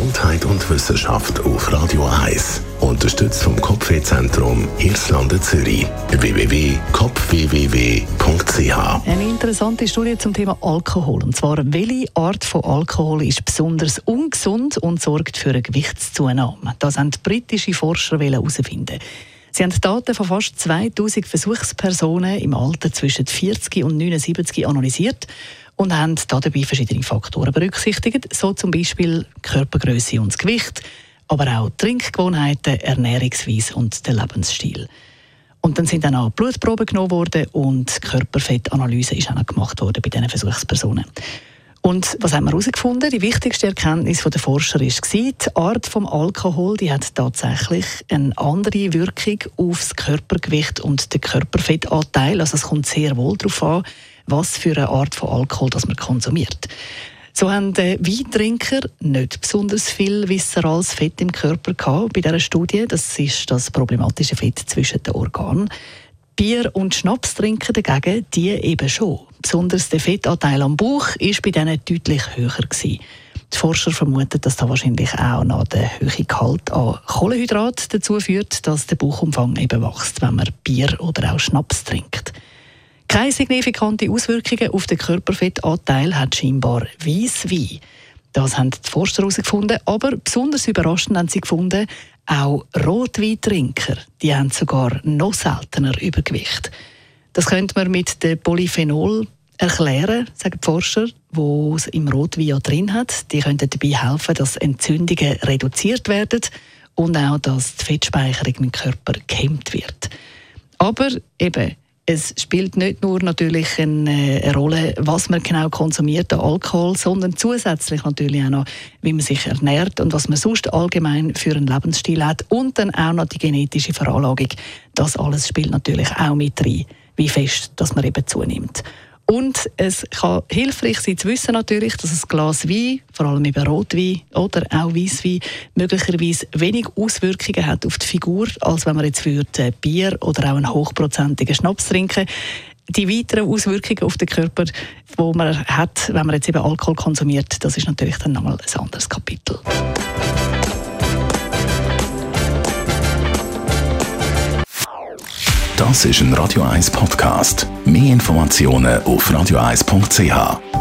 Gesundheit und Wissenschaft auf Radio 1. Unterstützt vom Kopfwehzentrum Irlande Zürich. www.kopfwww.ch Eine interessante Studie zum Thema Alkohol. Und zwar, welche Art von Alkohol ist besonders ungesund und sorgt für eine Gewichtszunahme? Das haben britische Forscher herausfinden. Sie haben Daten von fast 2000 Versuchspersonen im Alter zwischen 40 und 79 analysiert und haben dabei verschiedene Faktoren berücksichtigt, so zum Beispiel Körpergröße und das Gewicht, aber auch Trinkgewohnheiten, Ernährungsweise und der Lebensstil. Und dann sind dann auch Blutproben genommen worden und Körperfettanalyse ist auch noch gemacht worden bei diesen Versuchspersonen. Und was haben wir herausgefunden? Die wichtigste Erkenntnis der Forscher ist, die Art des Alkohol die hat tatsächlich eine andere Wirkung auf das Körpergewicht und den Körperfettanteil. Also es kommt sehr wohl darauf an, was für eine Art von Alkohol das man konsumiert. So haben die Weintrinker nicht besonders viel viscerales Fett im Körper gehabt bei dieser Studie. Das ist das problematische Fett zwischen den Organen. Bier- und Schnapstrinker dagegen, die eben schon. Besonders der Fettanteil am Bauch ist bei denen deutlich höher gewesen. Die Forscher vermuten, dass da wahrscheinlich auch noch der hohe Gehalt an Kohlenhydrat dazu führt, dass der Bauchumfang eben wächst, wenn man Bier oder auch Schnaps trinkt. Keine signifikante Auswirkungen auf den Körperfettanteil hat scheinbar Weisswein. Das haben die Forscher herausgefunden, aber besonders überraschend haben sie gefunden, auch Rotweintrinker, die haben sogar noch seltener Übergewicht. Das könnte man mit dem Polyphenol erklären, sagen die Forscher, wo es im Rotwein drin hat. Die könnten dabei helfen, dass Entzündungen reduziert werden und auch, dass die Fettspeicherung im Körper gehemmt wird. Aber eben, es spielt nicht nur natürlich eine, eine, Rolle, was man genau konsumiert an Alkohol, sondern zusätzlich natürlich auch noch, wie man sich ernährt und was man sonst allgemein für einen Lebensstil hat und dann auch noch die genetische Veranlagung. Das alles spielt natürlich auch mit rein, wie fest dass man eben zunimmt. Und es kann hilfreich sein zu wissen natürlich, dass ein Glas Wein, vor allem eben Rotwein oder auch Weißwein, möglicherweise wenig Auswirkungen hat auf die Figur, als wenn man jetzt würde Bier oder auch einen hochprozentigen Schnaps trinken die weiteren Auswirkungen auf den Körper, die man hat, wenn man jetzt eben Alkohol konsumiert, das ist natürlich dann nochmal ein anderes Kapitel. Das ist ein Radio 1 Podcast. Mehr Informationen auf radio1.ch.